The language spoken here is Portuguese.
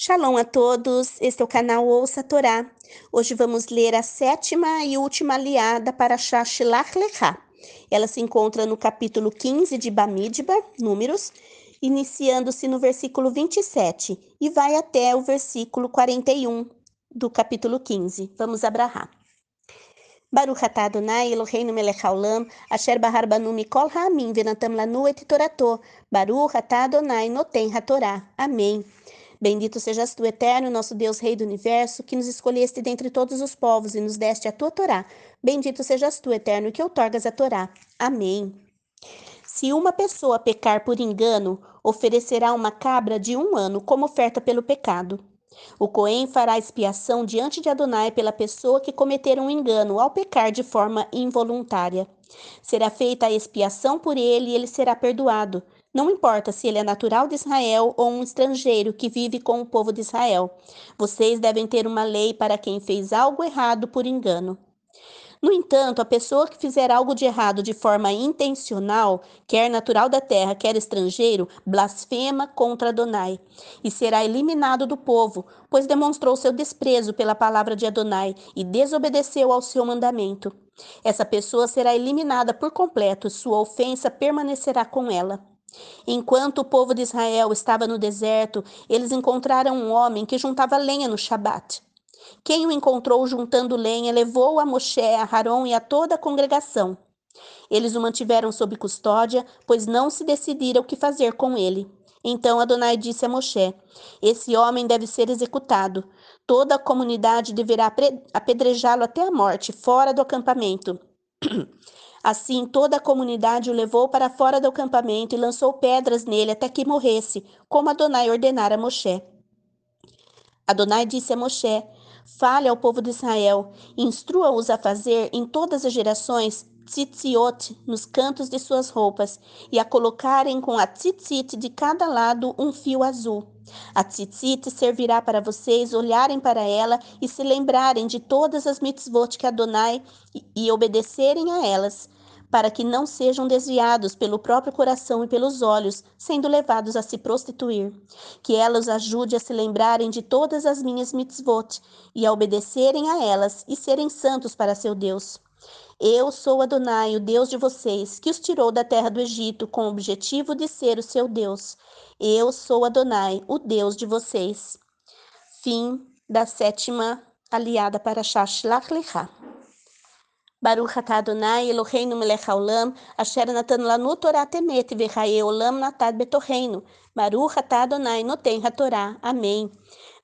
Shalom a todos, este é o canal Ouça a Torá. Hoje vamos ler a sétima e última aliada para Shashilach Lechá. Ela se encontra no capítulo 15 de Bamidba, Números, iniciando-se no versículo 27 e vai até o versículo 41 do capítulo 15. Vamos abrahar. Baruch atah Adonai Eloheinu melech haolam, asher bahar banu mikol ha'amim venatam lanu et torato. Baruch atah Adonai noten hatorá. Amém. Bendito sejas tu, eterno, nosso Deus, Rei do universo, que nos escolheste dentre todos os povos e nos deste a tua Torá. Bendito sejas tu, eterno, que outorgas a Torá. Amém. Se uma pessoa pecar por engano, oferecerá uma cabra de um ano como oferta pelo pecado. O Cohen fará expiação diante de Adonai pela pessoa que cometer um engano ao pecar de forma involuntária. Será feita a expiação por ele e ele será perdoado. Não importa se ele é natural de Israel ou um estrangeiro que vive com o povo de Israel. Vocês devem ter uma lei para quem fez algo errado por engano. No entanto, a pessoa que fizer algo de errado de forma intencional, quer natural da terra, quer estrangeiro, blasfema contra Adonai e será eliminado do povo, pois demonstrou seu desprezo pela palavra de Adonai e desobedeceu ao seu mandamento. Essa pessoa será eliminada por completo, sua ofensa permanecerá com ela. Enquanto o povo de Israel estava no deserto, eles encontraram um homem que juntava lenha no Shabat. Quem o encontrou juntando lenha levou a Moshe, a Haron e a toda a congregação. Eles o mantiveram sob custódia, pois não se decidiram o que fazer com ele. Então Adonai disse a Moshe: Esse homem deve ser executado. Toda a comunidade deverá apedrejá-lo até a morte, fora do acampamento. Assim, toda a comunidade o levou para fora do acampamento e lançou pedras nele até que morresse, como Adonai ordenara a Moshe. Adonai disse a Moshe: Fale ao povo de Israel, instrua-os a fazer em todas as gerações tzitziot nos cantos de suas roupas e a colocarem com a tzitzit de cada lado um fio azul. A tzitzit servirá para vocês olharem para ela e se lembrarem de todas as mitzvot que Adonai e obedecerem a elas, para que não sejam desviados pelo próprio coração e pelos olhos, sendo levados a se prostituir. Que ela os ajude a se lembrarem de todas as minhas mitzvot e a obedecerem a elas e serem santos para seu Deus. Eu sou Adonai, o Deus de vocês, que os tirou da terra do Egito com o objetivo de ser o seu Deus. Eu sou Adonai, o Deus de vocês. Fim da sétima aliada para Shashlach Lechá. Baruch atah Adonai Eloheinu melech haolam, asher natan lanu Torah temet v'chaye olam natad betorreino. Baruch atah Adonai noten hatorá. Amém.